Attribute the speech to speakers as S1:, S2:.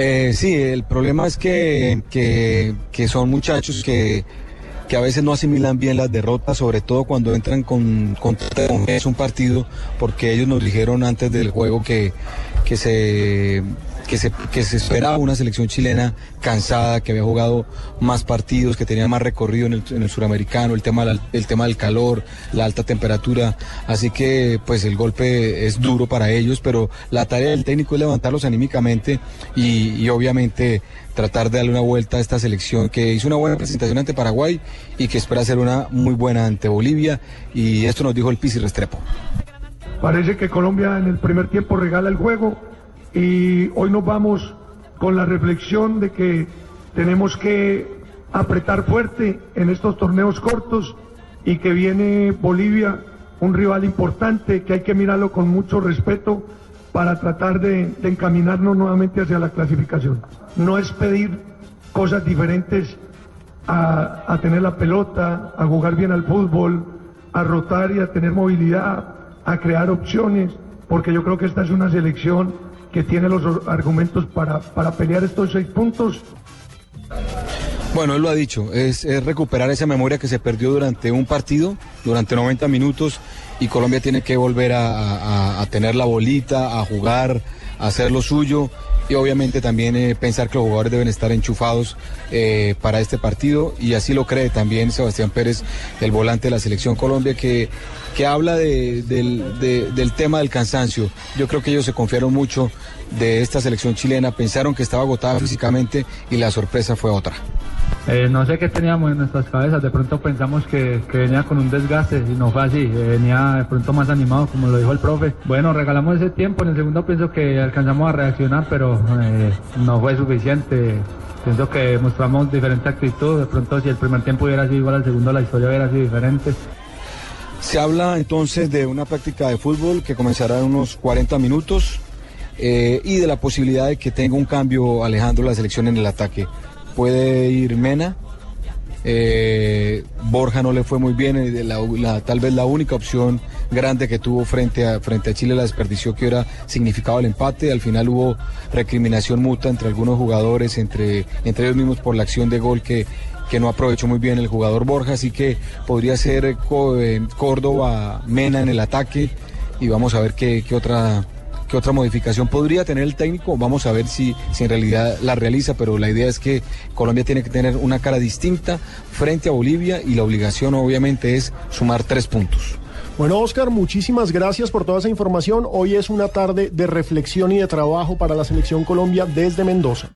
S1: Eh, sí, el problema es que, que, son muchachos que, que a veces no asimilan bien las derrotas, sobre todo cuando entran con, con, es un partido, porque ellos nos dijeron antes del juego que, que se que se, que se esperaba una selección chilena cansada, que había jugado más partidos, que tenía más recorrido en el, en el suramericano, el tema, el tema del calor, la alta temperatura. Así que pues el golpe es duro para ellos, pero la tarea del técnico es levantarlos anímicamente y, y obviamente tratar de darle una vuelta a esta selección que hizo una buena presentación ante Paraguay y que espera hacer una muy buena ante Bolivia. Y esto nos dijo el Pisi Restrepo.
S2: Parece que Colombia en el primer tiempo regala el juego y hoy nos vamos con la reflexión de que tenemos que apretar fuerte en estos torneos cortos y que viene Bolivia, un rival importante que hay que mirarlo con mucho respeto para tratar de, encaminarnos nuevamente hacia la clasificación. No es pedir cosas diferentes a, a, tener la pelota, a jugar bien al fútbol, a rotar y a tener movilidad, a crear opciones, porque yo creo que esta es una selección que tiene los argumentos para, para pelear estos seis puntos.
S1: Bueno, él lo ha dicho, es, es, recuperar esa memoria que se perdió durante un partido, durante 90 minutos, y Colombia tiene que volver a, tener la bolita, a jugar, a hacer lo suyo, y obviamente también eh, pensar que los jugadores deben estar enchufados eh, para este partido, y así lo cree también Sebastián Pérez, el volante de la selección Colombia, que, que habla de, del, de, del tema del cansancio. Yo creo que ellos se confiaron mucho de esta selección chilena, pensaron que estaba agotada físicamente y la sorpresa fue otra.
S3: Eh, no sé qué teníamos en nuestras cabezas, de pronto pensamos que, venía con un desgaste y no fue así, eh, venía de pronto más animado como lo dijo el profe. Bueno, regalamos ese tiempo, en el segundo pienso que alcanzamos a reaccionar, pero eh, no fue suficiente. Pienso que mostramos diferente actitud, de pronto si el primer tiempo hubiera sido igual al segundo la historia hubiera sido diferente.
S1: Se habla entonces de una práctica de fútbol que comenzará en unos 40 minutos y de la posibilidad de que tenga un cambio Alejandro la selección en el ataque. Puede ir Mena, eh, Borja no le fue muy bien, la, tal vez la única opción grande que tuvo frente a, frente a Chile la desperdició que hubiera significado el empate. Al final hubo recriminación mutua entre algunos jugadores, entre, entre ellos mismos por la acción de gol que, que no aprovechó muy bien el jugador Borja, así que podría ser Córdoba, Mena en el ataque y vamos a ver qué, qué otra qué otra modificación podría tener el técnico. Vamos a ver si, si en realidad la realiza, pero la idea es que Colombia tiene que tener una cara distinta frente a Bolivia y la obligación obviamente es sumar tres puntos.
S4: Bueno, Oscar, muchísimas gracias por toda esa información. Hoy es una tarde de reflexión y de trabajo para la selección Colombia desde Mendoza.